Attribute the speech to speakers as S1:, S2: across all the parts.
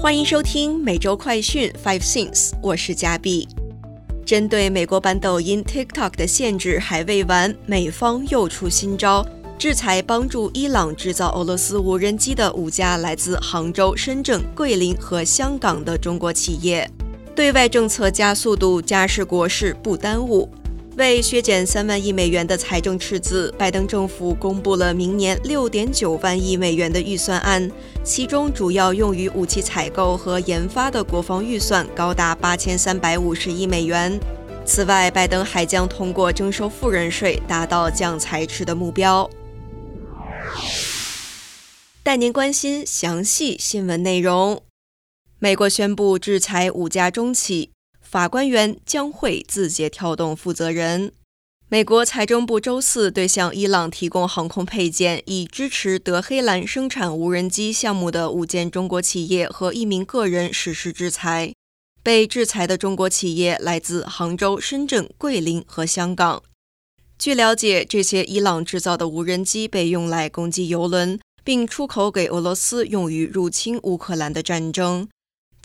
S1: 欢迎收听每周快讯 Five Things，我是嘉碧。针对美国版抖音 TikTok 的限制还未完，美方又出新招，制裁帮助伊朗制造俄罗斯无人机的五家来自杭州、深圳、桂林和香港的中国企业。对外政策加速度，家事国事不耽误。为削减三万亿美元的财政赤字，拜登政府公布了明年六点九万亿美元的预算案，其中主要用于武器采购和研发的国防预算高达八千三百五十亿美元。此外，拜登还将通过征收富人税，达到降财赤的目标。带您关心详细新闻内容：美国宣布制裁五家中企。法官员将会字节跳动负责人。美国财政部周四对向伊朗提供航空配件以支持德黑兰生产无人机项目的五间中国企业和一名个人实施制裁。被制裁的中国企业来自杭州、深圳、桂林和香港。据了解，这些伊朗制造的无人机被用来攻击油轮，并出口给俄罗斯，用于入侵乌克兰的战争。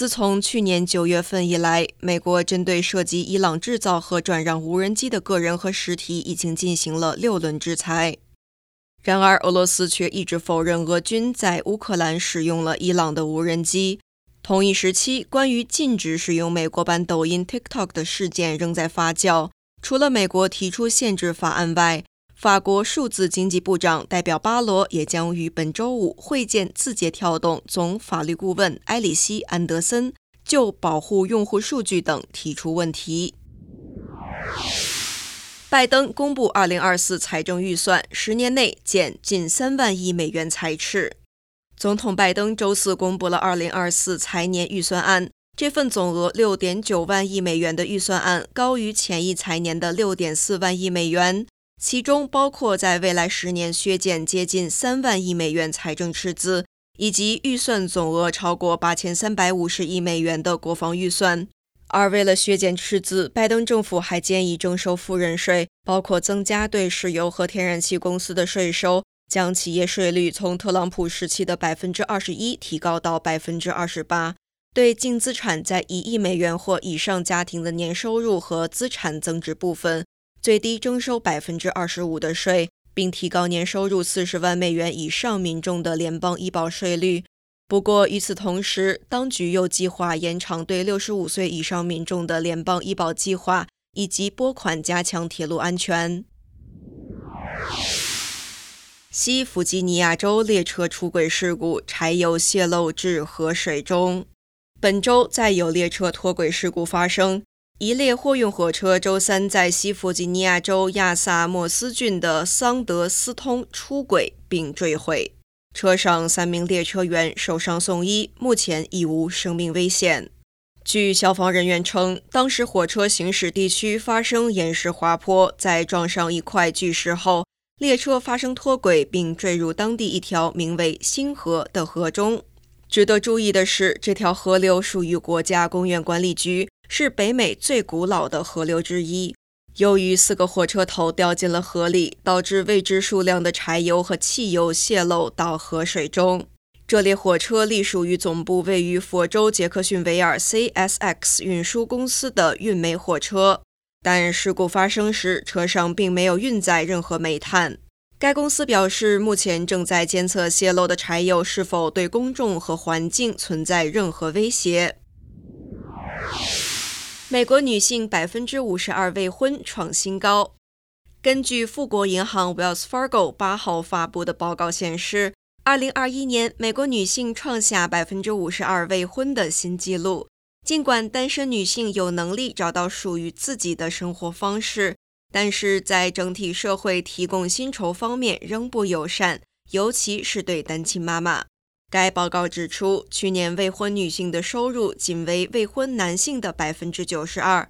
S1: 自从去年九月份以来，美国针对涉及伊朗制造和转让无人机的个人和实体已经进行了六轮制裁。然而，俄罗斯却一直否认俄军在乌克兰使用了伊朗的无人机。同一时期，关于禁止使用美国版抖音 TikTok 的事件仍在发酵。除了美国提出限制法案外，法国数字经济部长代表巴罗也将于本周五会见字节跳动总法律顾问埃里希·安德森，就保护用户数据等提出问题。拜登公布2024财政预算，十年内减近三万亿美元财赤。总统拜登周四公布了2024财年预算案，这份总额6.9万亿美元的预算案高于前一财年的6.4万亿美元。其中包括在未来十年削减接近三万亿美元财政赤字，以及预算总额超过八千三百五十亿美元的国防预算。而为了削减赤字，拜登政府还建议征收富人税，包括增加对石油和天然气公司的税收，将企业税率从特朗普时期的百分之二十一提高到百分之二十八。对净资产在一亿美元或以上家庭的年收入和资产增值部分。最低征收百分之二十五的税，并提高年收入四十万美元以上民众的联邦医保税率。不过，与此同时，当局又计划延长对六十五岁以上民众的联邦医保计划，以及拨款加强铁路安全。西弗吉尼亚州列车出轨事故，柴油泄漏至河水中。本周再有列车脱轨事故发生。一列货运火车周三在西弗吉尼亚州亚萨莫斯郡的桑德斯通出轨并坠毁，车上三名列车员受伤送医，目前已无生命危险。据消防人员称，当时火车行驶地区发生岩石滑坡，在撞上一块巨石后，列车发生脱轨并坠入当地一条名为星河的河中。值得注意的是，这条河流属于国家公园管理局。是北美最古老的河流之一。由于四个火车头掉进了河里，导致未知数量的柴油和汽油泄漏到河水中。这列火车隶属于总部位于佛州杰克逊维尔 CSX 运输公司的运煤火车，但事故发生时车上并没有运载任何煤炭。该公司表示，目前正在监测泄漏的柴油是否对公众和环境存在任何威胁。美国女性百分之五十二未婚创新高。根据富国银行 Wells Fargo 八号发布的报告显示，二零二一年美国女性创下百分之五十二未婚的新纪录。尽管单身女性有能力找到属于自己的生活方式，但是在整体社会提供薪酬方面仍不友善，尤其是对单亲妈妈。该报告指出，去年未婚女性的收入仅为未婚男性的百分之九十二。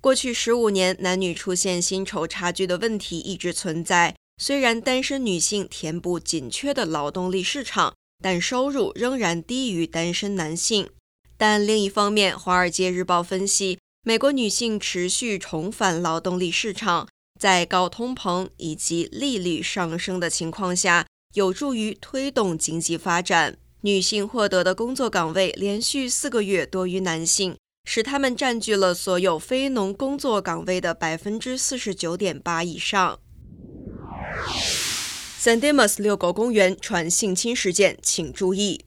S1: 过去十五年，男女出现薪酬差距的问题一直存在。虽然单身女性填补紧缺的劳动力市场，但收入仍然低于单身男性。但另一方面，《华尔街日报》分析，美国女性持续重返劳动力市场，在高通膨以及利率上升的情况下。有助于推动经济发展。女性获得的工作岗位连续四个月多于男性，使他们占据了所有非农工作岗位的百分之四十九点八以上。San Dimas 遛狗公园传性侵事件，请注意。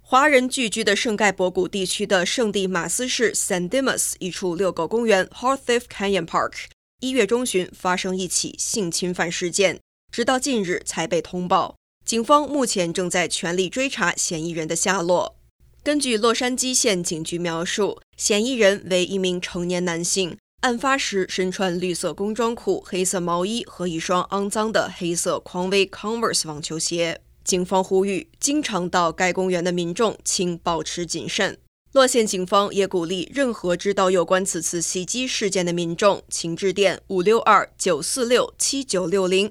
S1: 华人聚居的圣盖博谷地区的圣地马斯市 San Dimas 一处遛狗公园 Hearthief Canyon Park，一月中旬发生一起性侵犯事件，直到近日才被通报。警方目前正在全力追查嫌疑人的下落。根据洛杉矶县警局描述，嫌疑人为一名成年男性，案发时身穿绿色工装裤、黑色毛衣和一双肮脏的黑色匡威 Converse 网球鞋。警方呼吁，经常到该公园的民众请保持谨慎。洛县警方也鼓励任何知道有关此次袭击事件的民众，请致电五六二九四六七九六零，